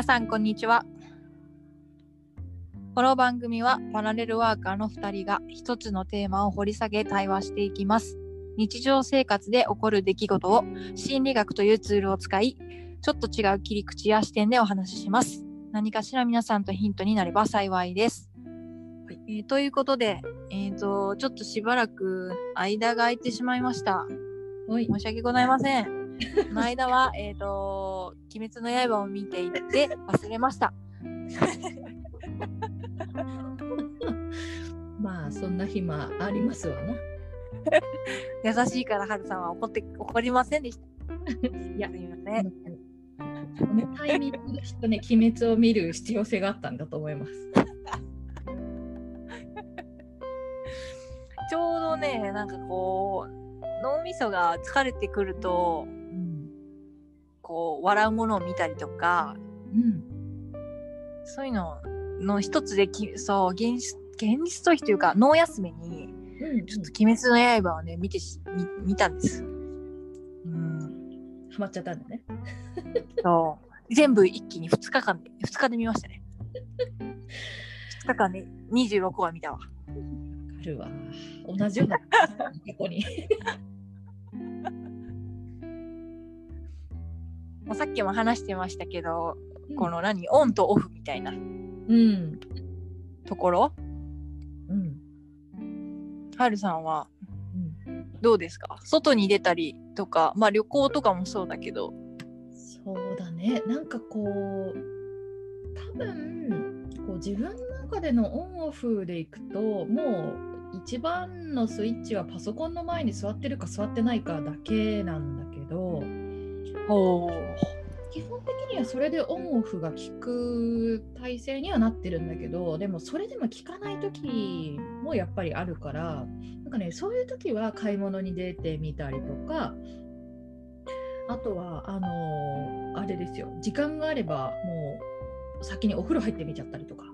皆さんこんにちは。この番組はパラレルワーカーの2人が一つのテーマを掘り下げ対話していきます。日常生活で起こる出来事を心理学というツールを使いちょっと違う切り口や視点でお話しします。何かしら皆さんとヒントになれば幸いです、はい。えーということで、えー、とちょっとしばらく間が空いてしまいました。はい。申し訳ございません。こ の間は、えっ、と、鬼滅の刃を見ていて忘れました。まあそんな暇ありますわな。優しいから、はるさんは怒って、怒りませんでした。いやすみません。このタイミングできっとね、鬼滅を見る必要性があったんだと思います。ちょうどね、なんかこう、脳みそが疲れてくると、うん。こう、笑うものを見たりとか、うん。そういうのの一つでき、そう、現実、現実逃避というか、脳休みに、うん、ちょっと鬼滅の刃をね、見てし、見見たんです。うん。ハマっちゃったんだね。そう全部一気に2日間で2日で見ましたね2日間で26話見たわあるわ。同じような。ここに。もうさっきも話してましたけど、この何？オンとオフみたいなうん。ところ？うん。はるさんは？うん。どうですか？外に出たりとかまあ旅行とかもそうだけどそうだね。なんかこう、多分こう自分の中でのオンオフでいくと、もう一番のスイッチはパソコンの前に座ってるか座ってないかだけなんだけど、ほ基本的にはそれでオンオフが効く体制にはなってるんだけど、でもそれでも効かない時もやっぱりあるから、なんかね、そういう時は買い物に出てみたりとか、あとは、あのーあれですよ、時間があれば、もう先にお風呂入ってみちゃったりとか、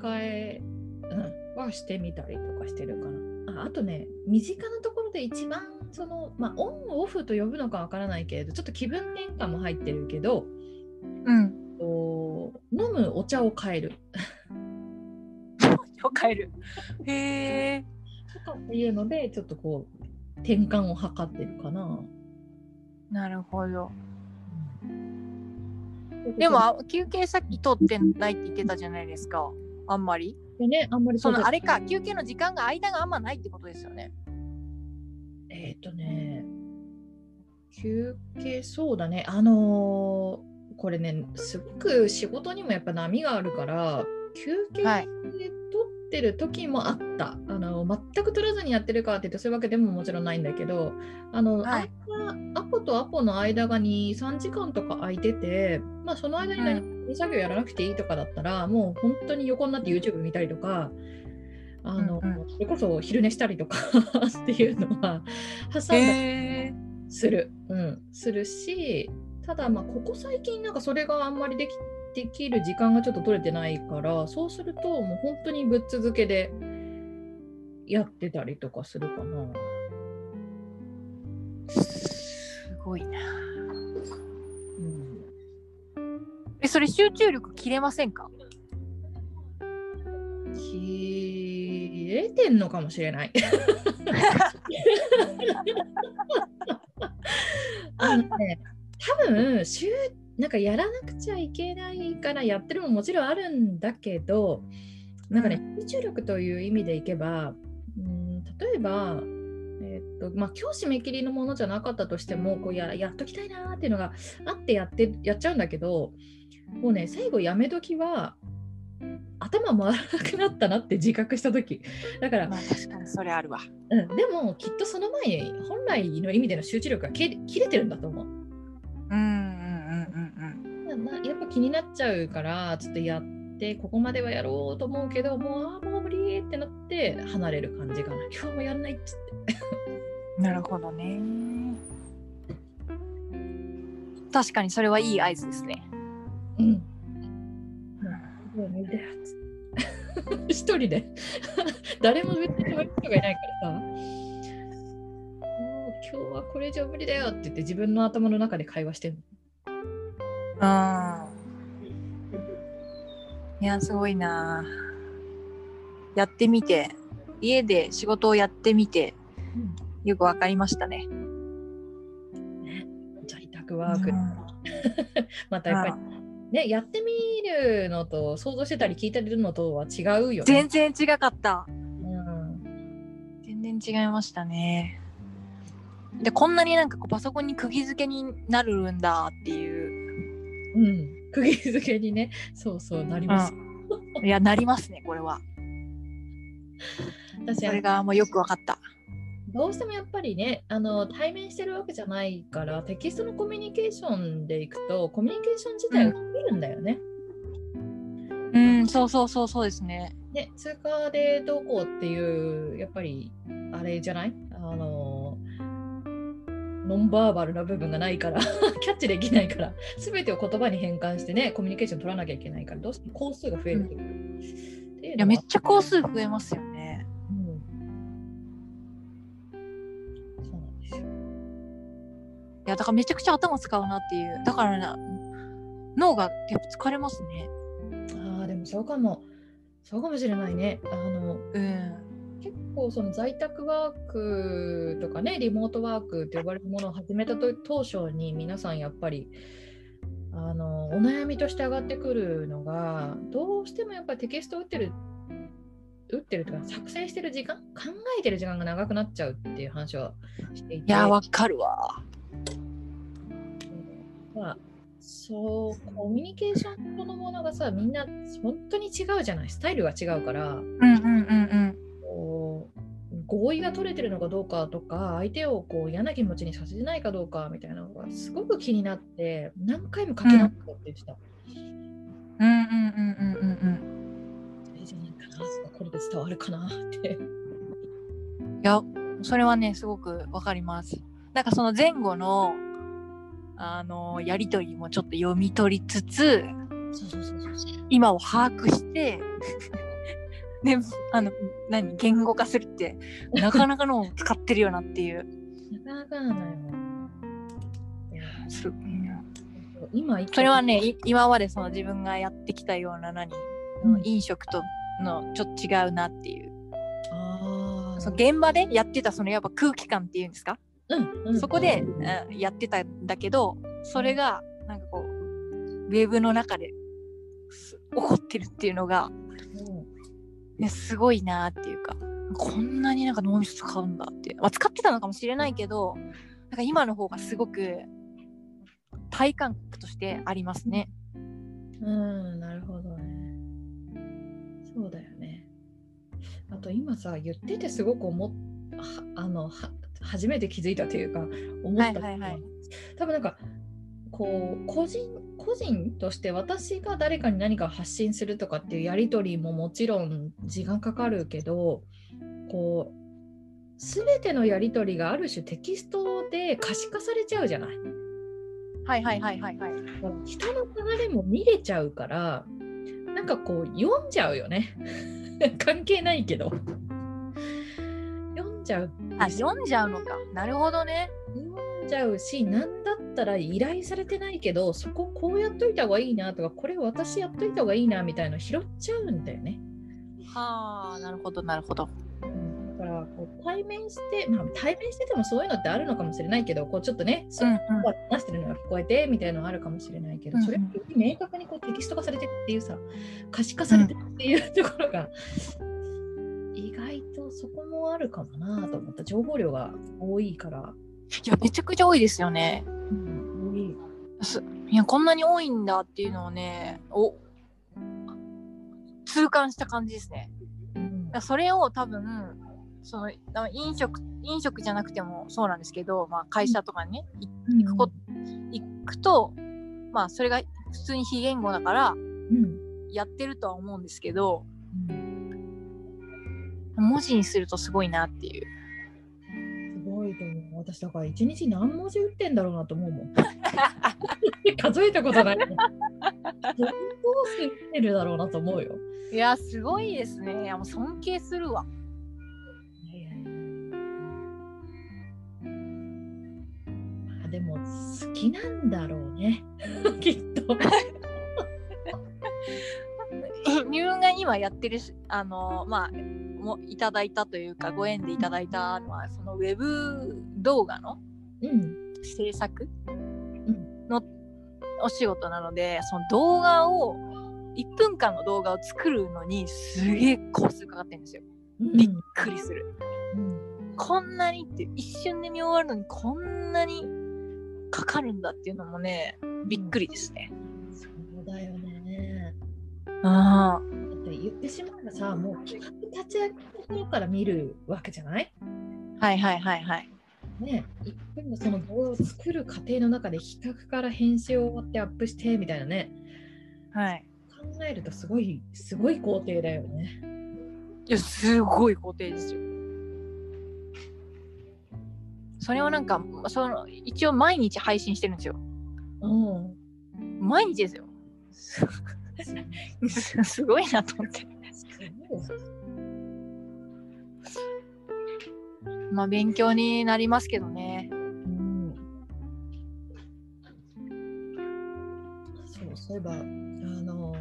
替え、うん、はしてみたりとかしてるかな。ああとね、身近なところで一番、その、まあ、オンオフと呼ぶのかわからないけれど、ちょっと気分転換も入ってるけど、うん。と飲むお茶を変える。を変える。へえとかっていうので、ちょっとこう、転換を図ってるかな。なるほど。でもあ休憩さっき取ってないって言ってたじゃないですか。あんまり。でね、あんまりそのあれか休憩の時間が間があんまないってことですよね。えっ、とね、休憩、そうだね、あのーこれね、すごく仕事にもやっぱ波があるから、休憩はい取ってる時もあった。あの全く取らずにやってるかって言うとそういうわけでももちろんないんだけど、あの、はい。間アポとアポの間が2、3時間とか空いてて、まあその間に何も作業やらなくていいとかだったら、もう本当に横になって YouTube 見たりとか、あの、うんうそれこそ昼寝したりとか っていうのは挟んだり。する、うん、するし、ただまあここ最近なんかそれがあんまりできできる時間がちょっと取れてないから、そうするともう本当にぶっ続けでやってたりとかするかな。すごいな。うんえ、それ集中力切れませんか？切れてんのかもしれない。あのね、多分週なんかやらなくちゃいけないからやってるのももちろんあるんだけど、なんかね、集中力という意味でいけば、うん、例えば、えーっとまあ、今日締め切りのものじゃなかったとしてもこうややっときたいなーっていうのがあってやってやっちゃうんだけどもうね最後やめ時は頭回らなくなったなって自覚した時だから、まあ確かにそれあるわ。うん、でもきっとその前に本来の意味での集中力が切切れてるんだと思う。うんうんうんうんなやっぱ気になっちゃうからちょっとやってここまではやろうと思うけどもうあーもう無理ってなって離れる感じかな 今日もやんないっつってうん。なるほどね。確かにそれはいい合図ですね。うん 一人で。誰も別に止める人がいないからさ。もう今日はこれ以上無理だよって言って自分の頭の中で会話してるいやすごいな。やってみて。家で仕事をやってみて。よくわかりましたね。ね。在宅ワーク、うん。またやっぱり、ね、やってみるのと想像してたり聞いたりするのとは違うよね。全然違かった。うん全然違いましたね。でこんなになんかこうパソコンに釘付けになるんだっていう、うん、釘付けにね、そうそうなります。いやなりますねこれは。私それがもうよくわかった。どうしてもやっぱりねあの対面してるわけじゃないからテキストのコミュニケーションでいくとコミュニケーション自体が増えるんだよね。うんそうそうそうそうですね。ね通貨でどうこうっていうやっぱりあれじゃない？あのノンバーバルな部分がないから キャッチできないから全てを言葉に変換してねコミュニケーション取らなきゃいけないからどうしても工数が増えるっていう,、いやめっちゃ工数増えますよね。うんそうなんですよ。いやだからめちゃくちゃ頭使うなっていうだからな脳がやっぱ疲れますね。そうかもそうかもしれないね。あのうん。結構その在宅ワークとかねリモートワークって呼ばれるものを始めたと当初に皆さんやっぱりあのお悩みとして上がってくるのがどうしてもやっぱりテキストを打ってる打ってるとか作成してる時間考えてる時間が長くなっちゃうっていう話をしていていやわかるわ。まあそうコミュニケーションそのものがさみんな本当に違うじゃないスタイルが違うからうんうんうんこう合意が取れてるのかどうかとか相手をこう嫌な気持ちにさせてないかどうかみたいなのがすごく気になって何回も書き直ったって言ってた。うん。うんうんうんうんうんそれじゃないかなこれで伝わるかなって。うん。いやそれはねすごくわかります。なんかその前後のあのやりとりもちょっと読み取りつつ。今を把握して ねあの何言語化するってなかなかのを使ってるよなっていう。なかなかなのよ。いやす今それはねい今までその自分がやってきたような何、うん。飲食とのちょっと違うなっていう。あー。その現場でやってたそのやっぱ空気感っていうんですか、そこで、うんやってたんだけどそれがなんかこうウェブの中です起こってるっていうのが、うんね、すごいなっていうかこんなになんか脳みそ使うんだってまあ、使ってたのかもしれないけどなんか今の方がすごく体感覚としてありますね。うん、なるほどね。そうだよね。あと今さ、言っててすごく思っはあのは初めて気づいたというか、思ったはいはいはい多分なんか、こう、個人、個人として私が誰かに何か発信するとかっていうやり取りももちろん時間かかるけど、こう、すべてのやり取りがある種テキストで可視化されちゃうじゃない。はいはいはいはいはい。人の流れも見れちゃうからなんかこう読んじゃうよね 関係ないけど読んじゃうあ読んじゃうのか。なるほどね。読んじゃうしなんだったら依頼されてないけどそここうやっといた方がいいなとかこれ私やっといた方がいいなみたいなの拾っちゃうんだよね、はあなるほどなるほど。うん、だからこう対面してまあ対面しててもそういうのってあるのかもしれないけどこうちょっとねそううんうん話してるのが聞こえてみたいなのあるかもしれないけど、うんうんそれより明確にこうテキスト化されてるっていうさ可視化されてるっていうところが、意外とそこもあるかもなと思った。情報量が多いから、いやめちゃくちゃ多いですよね。うん、多い。やこんなに多いんだっていうのをねお痛感した感じですね。うん。それを多分そのあ飲食飲食じゃなくてもそうなんですけど、まあ、会社とかにね、い行くこ行くとまあそれが普通に非言語だからうん。やってるとは思うんですけどうん文字にするとすごいなっていう。すごいと思う私だから一日何文字打ってんだろうなと思うもん 数えたことないどうして打ってるだろうなと思うよいやすごいですね。いやもう尊敬するわ。まあでも好きなんだろうね きっと。自分が今やってるしあのまあもいただいたというかご縁でいただいたのはそのウェブ動画のうん制作んのお仕事なのでその動画を1分間の動画を作るのにすげえコースかかってるんですよ。びっくりする。うんこんなにって一瞬で見終わるのにこんなにかかるんだっていうのもねびっくりですね。そうだよね。あだって言ってしまえばさ、もう企画立ち上げのところから見るわけじゃない？あはいはいはいはい。ね、一分のその動画を作る過程の中で企画から編集を終わってアップしてみたいなね、はい。考えるとすごい、すごい工程だよね。いやすごい工程ですよ。それをなんかその一応毎日配信してるんですよ。うん。毎日ですよ。すごいなと思って。まあ勉強になりますけどね。うんそうそういえば、あの、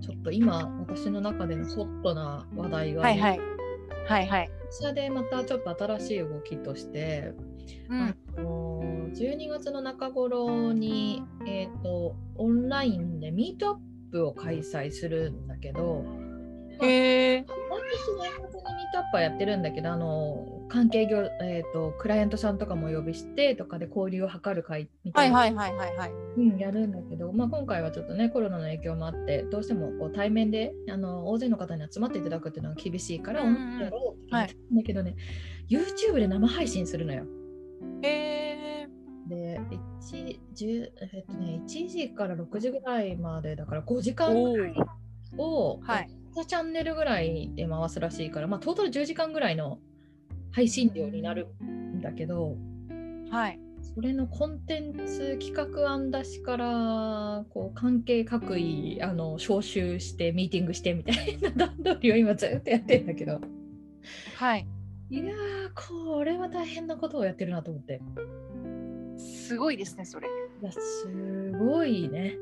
ちょっと今、私の中でのホットな話題が、はいはい。はいはい。会社でまたちょっと新しい動きとして、うん。あの12月の中頃に、えー、とオンラインでミートアップを開催するんだけど、へえ。毎年年末にミートアップはやってるんだけどあの関係業、えー、とクライアントさんとかもお呼びしてとかで交流を図る会みたな、はいいはいはいはいはい。うん、やるんだけど、まあ、今回はちょっとねコロナの影響もあってどうしてもこう対面であの大勢の方に集まっていただくっていうのは厳しいから、オンライんだけどね、YouTube で生配信するのよ。へえ。で、1, 10えっとね、1時から6時ぐらいまでだから5時間おぐらいを、はい。2チャンネルぐらいで回すらしいから、まあ、トータル10時間ぐらいの配信量になるんだけど、はい。それのコンテンツ企画案出しからこう関係各位あの招集してミーティングしてみたいな段取りを今ずっとやってんだけどはい。いやーこれは大変なことをやってるなと思ってすごいですね、それ。いやすごいね。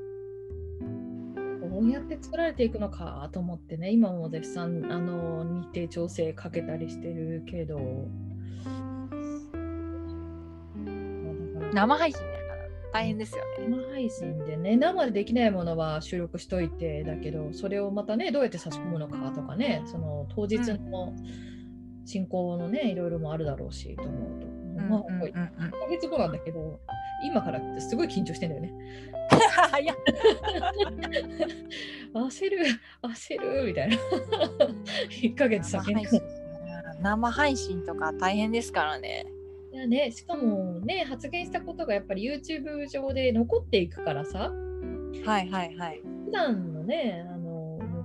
どうやって作られていくのかと思ってね今も絶賛あの日程調整かけたりしてるけど。生配信だから大変ですよね。生配信でね生でできないものは収録しといてだけどそれをまたねどうやって差し込むのかとかねその当日の進行のねいろいろもあるだろうしと思うと、まあうんうんうん。1ヶ月後なんだけど今からってすごい緊張してんだよね。いや、焦る焦るみたいな。1ヶ月先に。生配信とか大変ですからね。いやねしかもね発言したことがやっぱり YouTube 上で残っていくからさ。はいはいはい。普段のね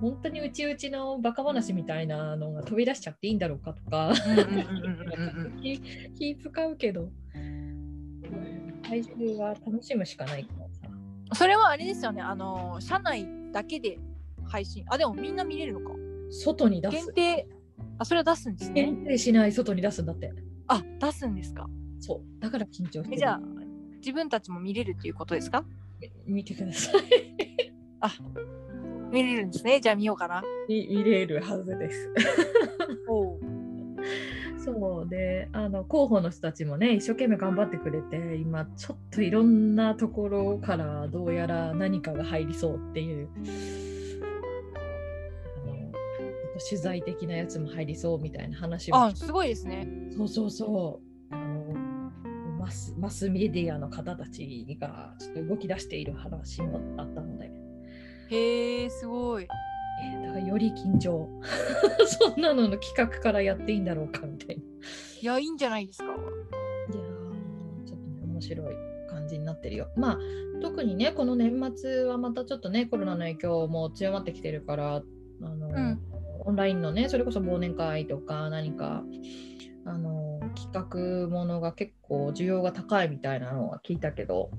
本当にうちうちのバカ話みたいなのが飛び出しちゃっていいんだろうかとか気気使うけど最終は楽しむしかないからさそれはあれですよね。あの社内だけで配信。あでもみんな見れるのか。外に出す限定。あそれは出すんですね。限定しない外に出すんだってあ出すんですか。そうだから緊張してじゃあ自分たちも見れるっていうことですか？見てください見れるんですね。じゃあ見ようかな。見見れるはずです そうであの広報の人たちもね一生懸命頑張ってくれて今ちょっといろんなところからどうやら何かが入りそうっていうあの取材的なやつも入りそうみたいな話をあすごいですね。そうそうそうあのマスマスメディアの方たちがちょっと動き出している話もあったので、へえすごい。えーだからより緊張 そんなのの企画からやっていいんだろうかみたいな。いやいいんじゃないですか。いやーちょっとね面白い感じになってるよ。まあ特にねこの年末はまたちょっとねコロナの影響も強まってきてるからあの、んオンラインのねそれこそ忘年会とか何かあの企画ものが結構需要が高いみたいなのは聞いたけど。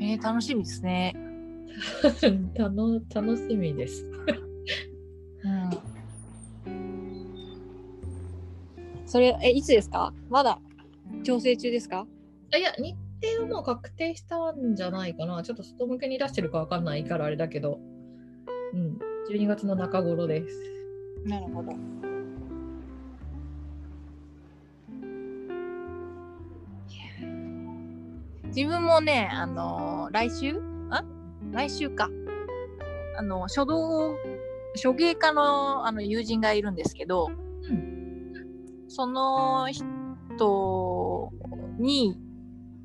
えー、楽しみですね。楽楽しみです、うん。それえいつですか？まだ調整中ですか？あいや日程はもう確定したんじゃないかな。ちょっと外向けに出してるかわかんないからあれだけど、うん、12月の中頃です。なるほど。自分もね、あのー来週？あ？来週か。あの、書道、書芸家のあの友人がいるんですけど、うん。その人に、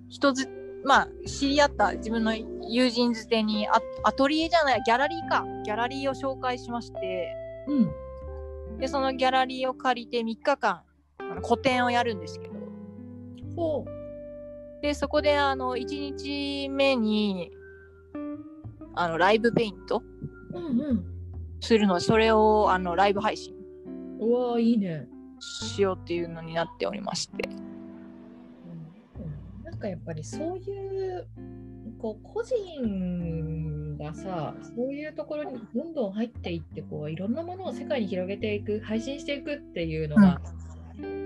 人ず、まあ、知り合った自分の友人づてにア、アトリエじゃない、ギャラリーか。ギャラリーを紹介しまして、うん。で、そのギャラリーを借りて3日間、個展をやるんですけど、ほで、そこで、あの、1日目に、あの、ライブペイントう。うんうん。するので、それを、あの、ライブ配信うわーいいね。しようっていうのになっておりまして。うんなんかやっぱりそういうこう個人がさそういうところにどんどん入っていってこういろんなものを世界に広げていく配信していくっていうのが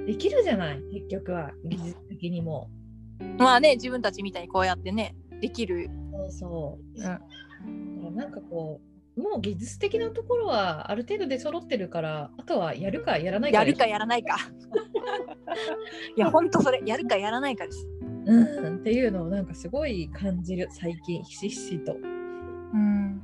できるじゃない？結局は技術的にも。まあね、自分たちみたいにこうやってね、できる。そうそう。うんなんかこうもう技術的なところはある程度で揃ってるからあとはやるかやらないかやるかやらないか。いや、ほんとそれ、やるかやらないかです。うん、っていうのをなんかすごい感じる最近ひしひしと。うん。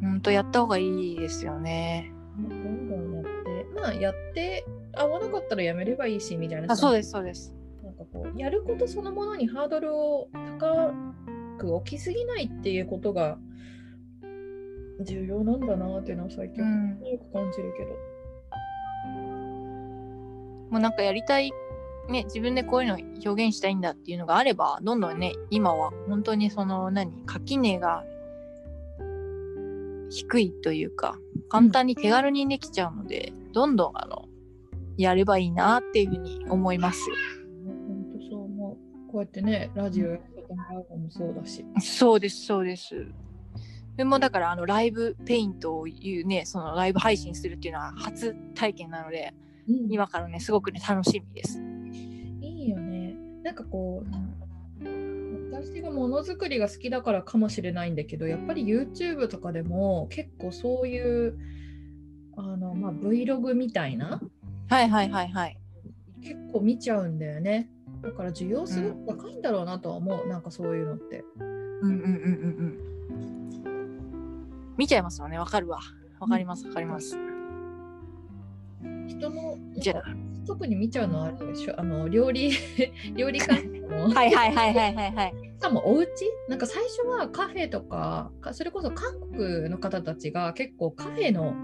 ほんとやった方がいいですよね。どんどんやって、まあやって合わなかったらやめればいいしみたいな。あ、そうです、そうです。なんかこう、やることそのものにハードルを高く置きすぎないっていうことが重要なんだなっていうのは最近うん。よく感じるけど。もうなんかやりたい、ね、自分でこういうの表現したいんだっていうのがあれば、どんどんね、今は本当にその何、垣根が低いというか、簡単に手軽にできちゃうので、どんどんあの、やればいいなっていうふうに思います。本当そう思う。こうやってね、ラジオやってもらうのもそうだし。そうです、そうです。でもだからあのライブペイントをいうね、そのライブ配信するっていうのは初体験なので、うん今からね、すごくね、楽しみです。いいよね。なんかこう、私がものづくりが好きだからかもしれないんだけどやっぱり YouTube とかでも結構そういうあの、まあ、Vlog みたいなはいはいはいはい。結構見ちゃうんだよねだから需要すごく高いんだろうなとは思う、なんかそういうのってうんうんうんうんうん。見ちゃいますよね、わかるわ。わかりますわかります。人のじゃ特に見ちゃうのはあるでしょあの料理 料理関係のあ、はいはいはいはいはいはい。しかもお家？なんか最初はカフェとかかそれこそ韓国の方たちが結構カフェの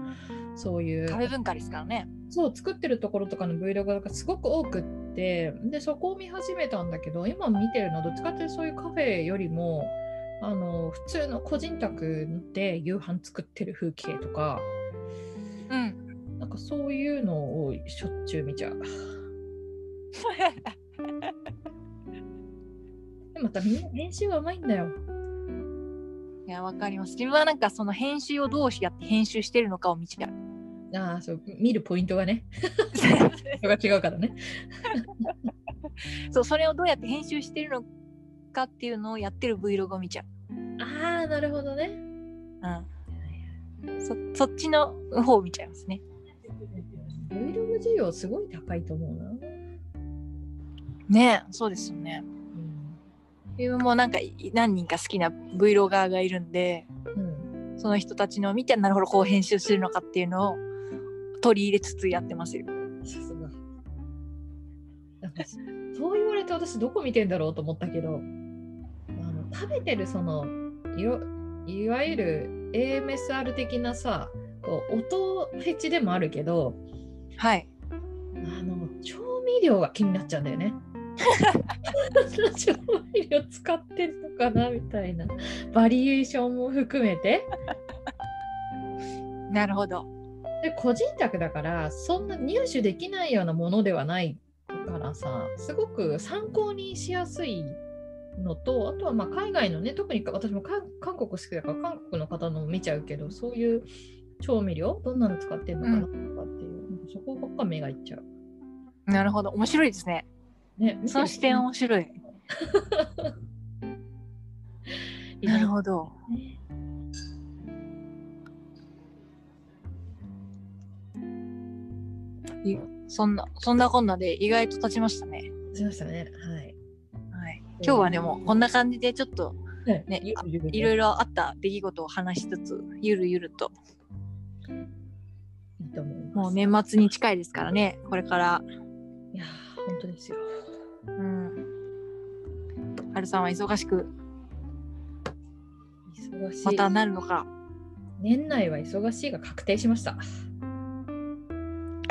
そういうカフェ文化ですからね。そう作ってるところとかの Vlog がすごく多くってでそこを見始めたんだけど今見てるのはどっちかっていうとそういうカフェよりもあの普通の個人宅で夕飯作ってる風景とかうん。なんかそういうのをしょっちゅう見ちゃう。でまたみんな編集がうまいんだよ。いや、わかります。自分はなんかその編集をどうやって編集してるのかを見ちゃう。ああそう見るポイントがね それが違うからね。そう、それをどうやって編集してるのかっていうのをやってる Vlog を見ちゃああなるほどね。う。うん。そそっちの方を見ちゃいますね。Vlog 需要すごい高いと思うな。ねそうですよね。うん自分もなんか何人か好きな Vlogger がいるんで、うんその人たちのを見て、なるほどこう編集するのかっていうのを取り入れつつやってますよ。さすが。そう言われて私どこ見てんだろうと思ったけど、あの食べてるそのいわゆる AMSR 的なさ、こう音フェチでもあるけど、はい。あの調味料が気になっちゃうんだよね。調味料使ってるのかなみたいなバリエーションも含めて なるほど。で個人宅だからそんな入手できないようなものではないからさすごく参考にしやすいのとあとはまあ海外のね特に私も韓韓国好きだから韓国の方のも見ちゃうけどそういう調味料どんなの使ってるのかなとかっていうのそこばっか目がいっちゃう。なるほど。面白いですね。ね、その視点面白い。なるほど。ねそんなそんなこんなで意外と経ちましたねしましたね。はい。はい今日はでもこんな感じでちょっとねねゆるゆるねいろいろあった出来事を話しつつゆるゆるといいと思います。もう年末に近いですからねこれからいやー、本当ですよ。うん春さんは忙しく忙しい。またなるのか年内は忙しいが確定しました。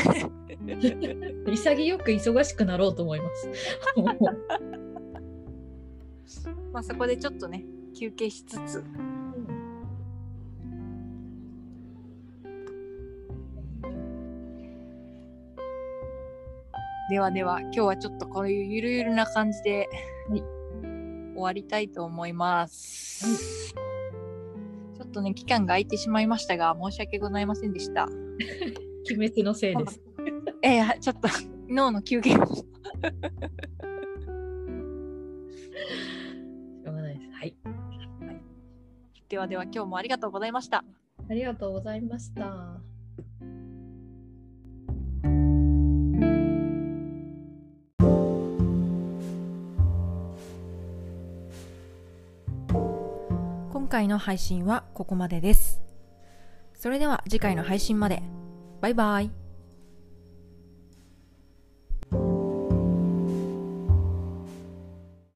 潔く忙しくなろうと思います。まあそこでちょっとね休憩しつつ。ではでは今日はちょっとこういうゆるゆるな感じで、はい。終わりたいと思います、ちょっとね期間が空いてしまいましたが申し訳ございませんでした 鬼滅のせいです。えー、ちょっと 脳の休憩をしょうがないです。はい。ではでは今日もありがとうございましたありがとうございました。今回の配信はここまでです。それでは次回の配信まで。バイバイ。